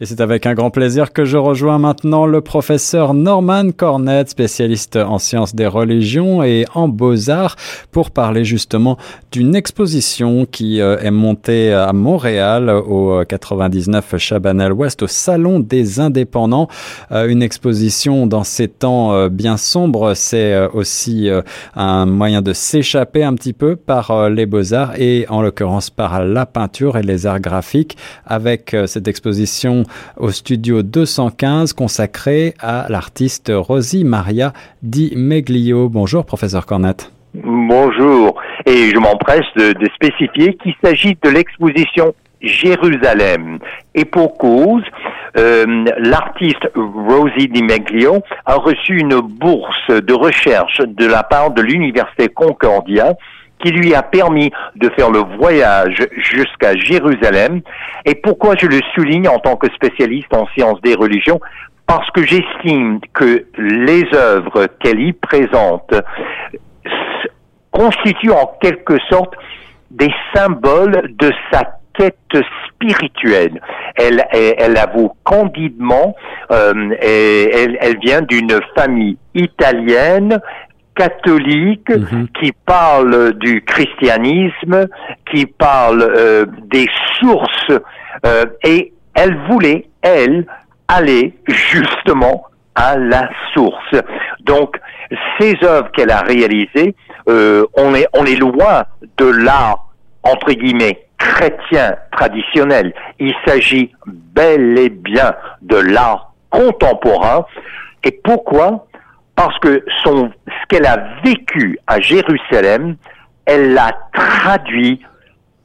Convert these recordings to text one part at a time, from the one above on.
Et c'est avec un grand plaisir que je rejoins maintenant le professeur Norman Cornette, spécialiste en sciences des religions et en beaux-arts, pour parler justement d'une exposition qui euh, est montée à Montréal au 99 Chabanel Ouest au Salon des Indépendants. Euh, une exposition dans ces temps euh, bien sombres, c'est aussi un moyen de s'échapper un petit peu par les beaux-arts et en l'occurrence par la peinture et les arts graphiques avec cette exposition au studio 215 consacré à l'artiste Rosie Maria Di Meglio. Bonjour, professeur Cornette. Bonjour, et je m'empresse de, spécifier qu'il s'agit de l'exposition Jérusalem. Et pour cause, euh, l'artiste Rosie Di Meglio a reçu une bourse de recherche de la part de l'Université Concordia qui lui a permis de faire le voyage jusqu'à Jérusalem. Et pourquoi je le souligne en tant que spécialiste en sciences des religions? Parce que j'estime que les œuvres qu'elle y présente constituent en quelque sorte des symboles de sa quête spirituelle. Elle, elle, avoue candidement, euh, elle, elle vient d'une famille italienne catholique mhm. qui parle du christianisme, qui parle euh, des sources, euh, et elle voulait, elle, aller justement à la source. Donc, ces œuvres qu'elle a réalisées, euh, on est on est loin de l'art entre guillemets chrétien traditionnel. Il s'agit bel et bien de l'art contemporain. Et pourquoi parce que son, ce qu'elle a vécu à Jérusalem, elle l'a traduit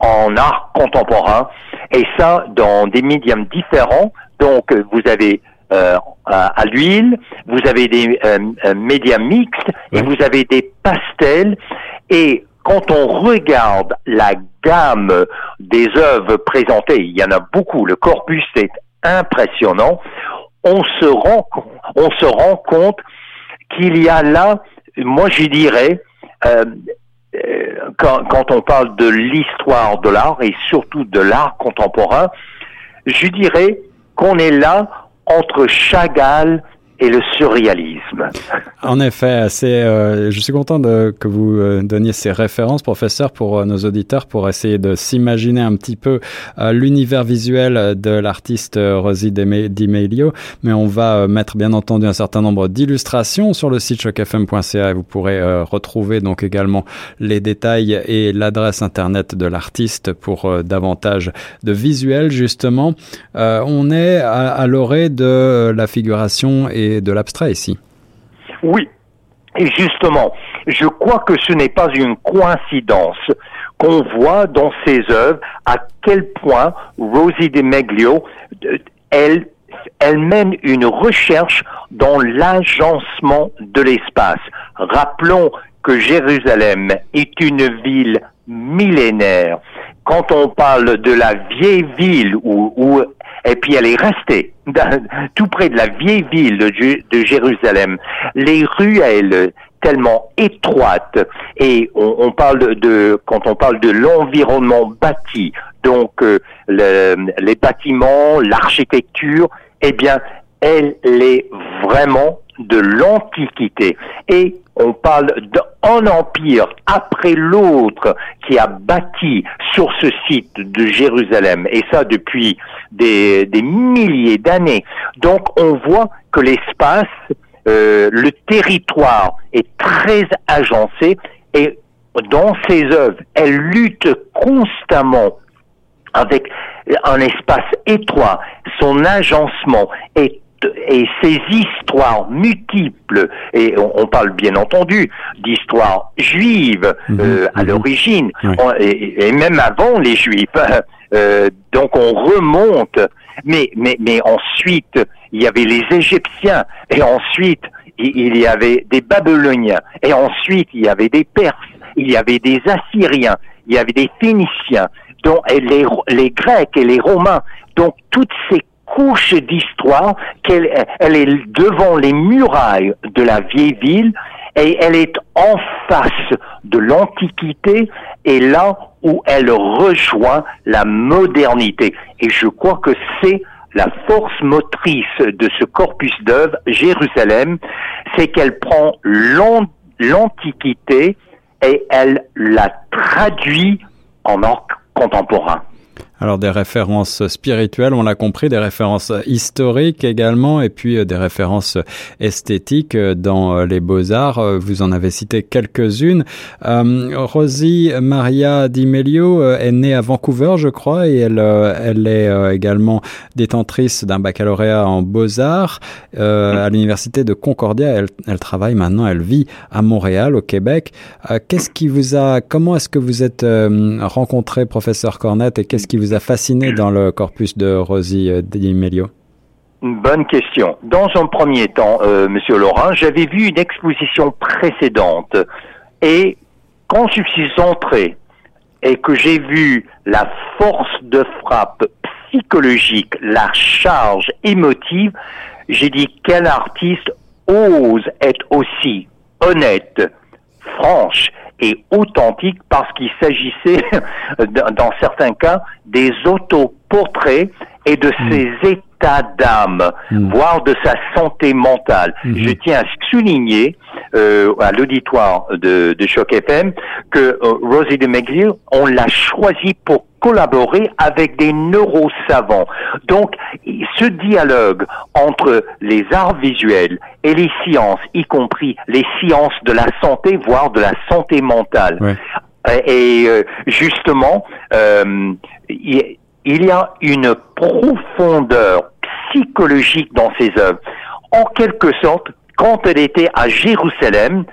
en art contemporain, et ça dans des médiums différents. Donc, vous avez euh, à, l'huile, vous avez des euh, médias mixtes, et vous avez des pastels, et quand on regarde la gamme des œuvres présentées, il y en a beaucoup, le corpus est impressionnant, on se rend, on se rend compte qu'il y a là, moi je dirais, euh, euh, quand, quand, on parle de l'histoire de l'art et surtout de l'art contemporain, je dirais qu'on est là entre Chagall et le surréalisme. En effet, c'est, euh, je suis content de, que vous euh, donniez ces références, professeur, pour euh, nos auditeurs, pour essayer de s'imaginer un petit peu l'univers visuel de l'artiste Rosie Di Meglio. Mais on va mettre bien entendu un certain nombre d'illustrations sur le site chocfm.ca et vous pourrez retrouver donc également les détails et l'adresse internet de l'artiste pour davantage de visuels justement. on est à, à l'orée de la figuration et de l'abstrait ici. Oui, et justement, je crois que ce n'est pas une coïncidence qu'on voit dans ses œuvres à quel point Rosie de Meglio, euh, elle, elle mène une recherche dans l'agencement de l'espace. Rappelons que Jérusalem est une ville millénaire. Quand on parle de la vieille ville où, où et puis elle est restée tout près de la vieille ville de, Jérusalem. Les ruelles tellement étroites et on, parle de quand on parle de l'environnement bâti, donc euh, les bâtiments, l'architecture, eh bien elle est vraiment de l'Antiquité. Et on parle d'un empire après l'autre qui a bâti sur ce site de Jérusalem, et ça depuis des, milliers d'années. Donc on voit que l'espace, euh, le territoire est très agencé, et dans ses œuvres, elle lutte constamment avec un espace étroit. Son agencement est et ces histoires multiples, et on, parle bien entendu d'histoires juives mhm, euh, à mhm. l'origine, et, même avant les juifs, euh, donc on remonte, mais, mais, mais ensuite il y avait les Égyptiens, et ensuite il y avait des Babyloniens, et ensuite il y avait des Perses, il y avait des Assyriens, il y avait des Phéniciens, donc, et les, les Grecs et les Romains, donc toutes ces couche d'histoire qu'elle elle est devant les murailles de la vieille ville et elle est en face de l'Antiquité et là où elle rejoint la modernité. Et je crois que c'est la force motrice de ce corpus d'œuvres, Jérusalem, c'est qu'elle prend l'Antiquité et elle la traduit en or contemporain. Alors des références spirituelles, on l'a compris, des références historiques également, et puis euh, des références esthétiques euh, dans euh, les beaux-arts. Vous en avez cité quelques-unes. Rosie Maria Di Melio est née à Vancouver, je crois, et elle, elle est également détentrice d'un baccalauréat en beaux-arts à l'université de Concordia. Elle, elle, travaille maintenant, elle vit à Montréal, au Québec. Qu'est-ce qui vous a, comment est-ce que vous êtes rencontré, professeur Cornette, et qu'est-ce qui vous a fasciné dans le corpus de Rosie euh, Di Bonne question. Dans un premier temps, euh, Monsieur Laurent, j'avais vu une exposition précédente et quand je suis entré et que j'ai vu la force de frappe psychologique, la charge émotive, j'ai dit quel artiste ose être aussi honnête, franche et authentique parce qu'il s'agissait, dans certains cas, des autoportraits et de hmm. ses états d'âme, hmm. voire de sa santé mentale. Hmm. Je tiens à souligner euh, à l'auditoire de, de Choc FM que euh, Rosie de McGill, on l'a choisi pour collaborer avec des neurosavants. Donc, ce dialogue entre les arts visuels et les sciences, y compris les sciences de la santé, voire de la santé mentale, et euh, justement, euh, il y a une profondeur psychologique dans ces œuvres. En quelque sorte, quand elle était à Jérusalem,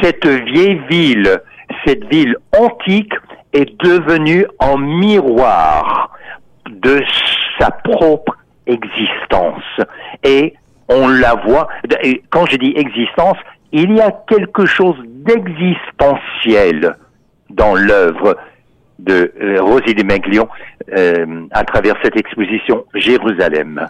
cette vieille ville, cette ville antique, est devenue un miroir de sa propre existence. Et on la voit, quand je dis existence, il y a quelque chose d'existentiel dans l'œuvre de euh, Rosie de Maglion euh, à travers cette exposition Jérusalem.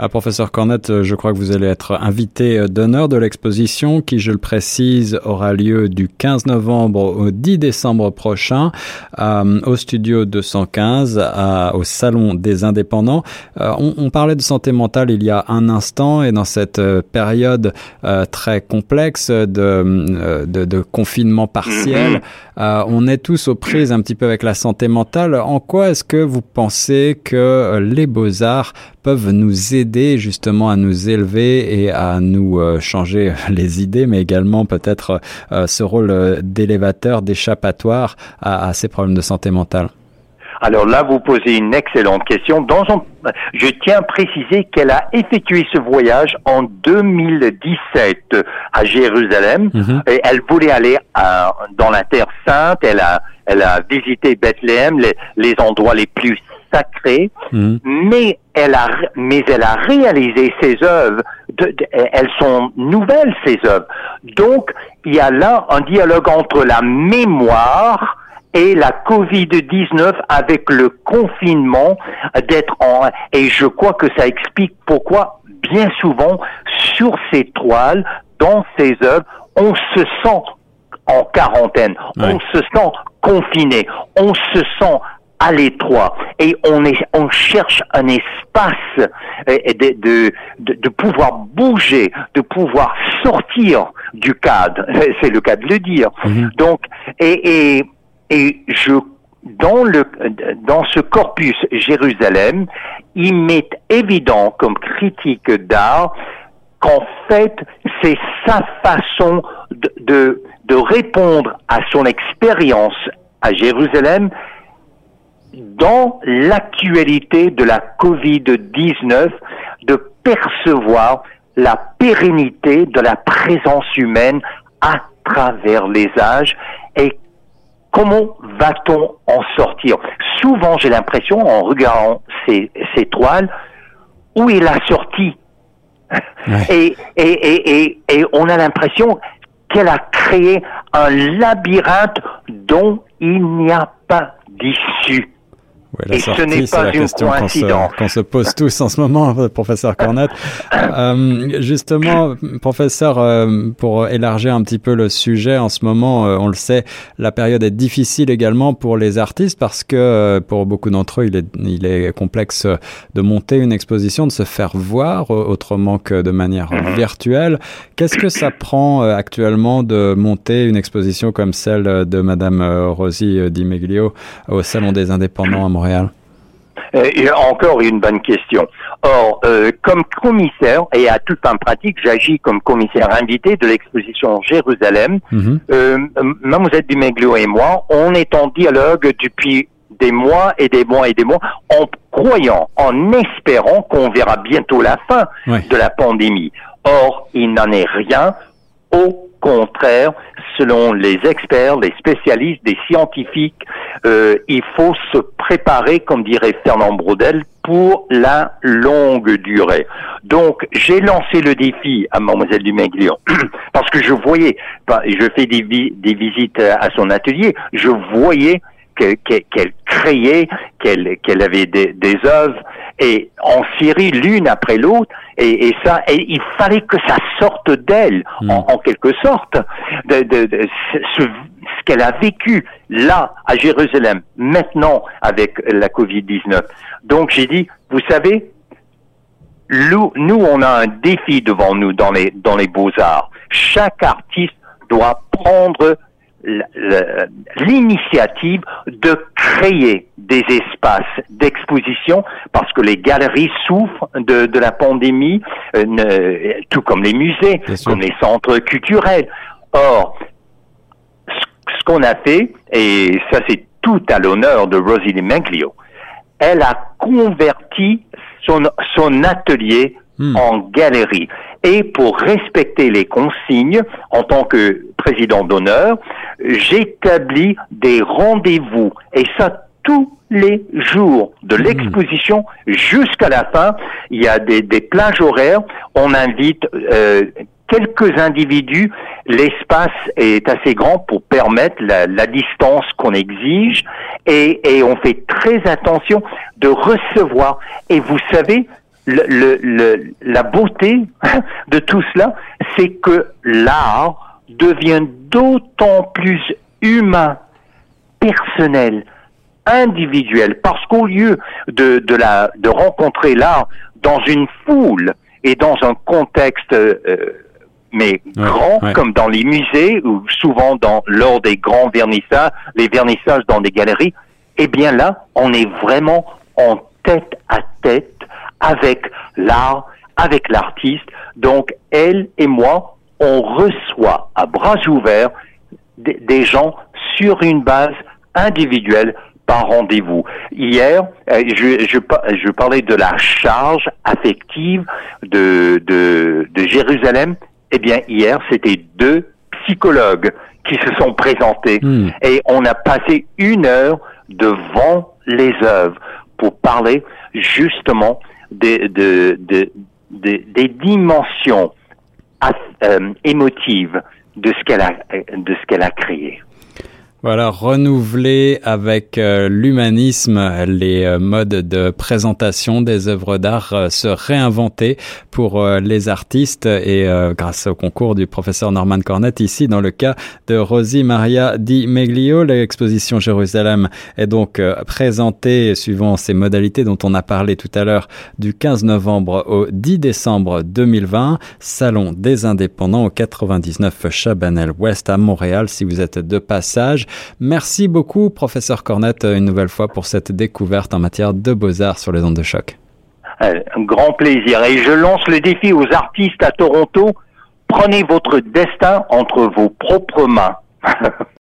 Ah, professeur Cornette, euh, je crois que vous allez être invité euh, d'honneur de l'exposition qui, je le précise, aura lieu du 15 novembre au 10 décembre prochain euh, au studio 215 au Salon des Indépendants. on, parlait de santé mentale il y a un instant et dans cette période très complexe de, de, confinement partiel, mm-hmm. on est tous aux prises un petit peu avec la santé mentale. En quoi est-ce que vous pensez que les beaux-arts peuvent nous aider justement à nous élever et à nous euh, changer les idées, mais également peut-être euh, ce rôle euh, d'élévateur, d'échappatoire à, ces problèmes de santé mentale alors là, vous posez une excellente question. Dans Je tiens à préciser qu'elle a effectué ce voyage en 2017 à Jérusalem. Mhm. et elle voulait aller dans la Terre Sainte. Elle a, elle a visité Bethléem, les, les endroits les plus sacrée, mhm. mais elle a, mais elle a réalisé ses œuvres. elles sont nouvelles ces œuvres. Donc il y a là un dialogue entre la mémoire et la Covid-19 avec le confinement d'être en et je crois que ça explique pourquoi bien souvent sur ces toiles dans ces œuvres on se sent en quarantaine, on se sent confiné, on se sent à l'étroit et on est on cherche un espace euh, de, de, de, pouvoir bouger, de pouvoir sortir du cadre. C'est le cas de le dire. Mhm. Donc et, et et je dans le dans ce corpus Jérusalem, il m'est évident comme critique d'art qu'en fait c'est sa façon de, de, de répondre à son expérience à Jérusalem dans l'actualité de la Covid-19 de percevoir la pérennité de la présence humaine à travers les âges. Et comment va-t-on en sortir? Souvent, j'ai l'impression, en regardant ces, ces toiles, où est la sortie? Et, et, et, et on a l'impression qu'elle a créé un labyrinthe dont il n'y a pas d'issue. Et ce n'est pas une coïncidence. Qu'on se, pose tous en ce moment, professeur Cornette. euh, justement, professeur, euh, pour élargir un petit peu le sujet, en ce moment, euh, on le sait, la période est difficile également pour les artistes parce que pour beaucoup d'entre eux, il est, il est complexe de monter une exposition, de se faire voir autrement que de manière mhm. virtuelle. Qu'est-ce que ça prend actuellement de monter une exposition comme celle de Madame Rosie Di Meglio au Salon des Indépendants à Montréal? Euh, encore une bonne question. Or, euh, comme commissaire, et à toute fin pratique, j'agis comme commissaire invité de l'exposition Jérusalem. Mm euh, Mademoiselle Dumeglio et moi, on est en dialogue depuis des mois et des mois et des mois, en croyant, en espérant qu'on verra bientôt la fin de la pandémie. Or, il n'en est rien. Au contraire, selon les experts, les spécialistes, les scientifiques, euh, il faut se préparer, comme dirait Fernand Braudel, pour la longue durée. Donc, j'ai lancé le défi à Mademoiselle Dumaglion parce que je voyais, je fais des, des visites à son atelier, je voyais qu'elle créait, qu'elle avait des, des œuvres et en série l'une après l'autre et, ça et il fallait que ça sorte d'elle hmm. en, quelque sorte de, de, ce, ce qu'elle a vécu là à Jérusalem maintenant avec la Covid-19. Donc j'ai dit vous savez nous, nous on a un défi devant nous dans les dans les beaux-arts. Chaque artiste doit prendre l'initiative de créer des espaces d'exposition parce que les galeries souffrent de, de la pandémie, euh, tout comme les musées, comme les centres culturels. Or, ce, qu'on a fait, et ça c'est tout à l'honneur de Rosie Manglio, elle a converti son, son atelier Hmm. en galerie. Et pour respecter les consignes, en tant que président d'honneur, j'établis des rendez-vous. Et ça, tous les jours de hmm. l'exposition jusqu'à la fin. Il y a des, des plages horaires. On invite euh, quelques individus. L'espace est assez grand pour permettre la, la distance qu'on exige et, et on fait très attention de recevoir. Et vous savez, le, le, la beauté de tout cela, c'est que l'art devient d'autant plus humain, personnel, individuel, parce qu'au lieu de, de, la, de rencontrer l'art dans une foule et dans un contexte euh, mais grand, comme dans les musées ou souvent dans lors des grands vernissages, les vernissages dans des galeries, eh bien là, on est vraiment en tête à tête avec l'art, avec l'artiste. Donc, elle et moi, on reçoit à bras ouverts des, gens sur une base individuelle par rendez-vous. Hier, euh, je, je, je, parlais de la charge affective de, de, de Jérusalem. Eh bien, hier, c'était deux psychologues qui se sont présentés hmm. et on a passé une heure devant les œuvres pour parler justement des, des dimensions euh, émotives de ce qu'elle a, de ce qu'elle a créé. Voilà, renouveler avec euh, l'humanisme les euh, modes de présentation des œuvres d'art, euh, se réinventer pour les artistes et grâce au concours du professeur Norman Cornett ici dans le cas de Rosie Maria Di Meglio, l'exposition Jérusalem est donc présentée suivant ces modalités dont on a parlé tout à l'heure du 15 novembre au 10 décembre 2020, Salon des indépendants au 99 Chabanel Ouest à Montréal si vous êtes de passage. Merci beaucoup, professeur Cornette, une nouvelle fois pour cette découverte en matière de beaux-arts sur les ondes de choc. Euh, un grand plaisir. Et je lance le défi aux artistes à Toronto. Prenez votre destin entre vos propres mains.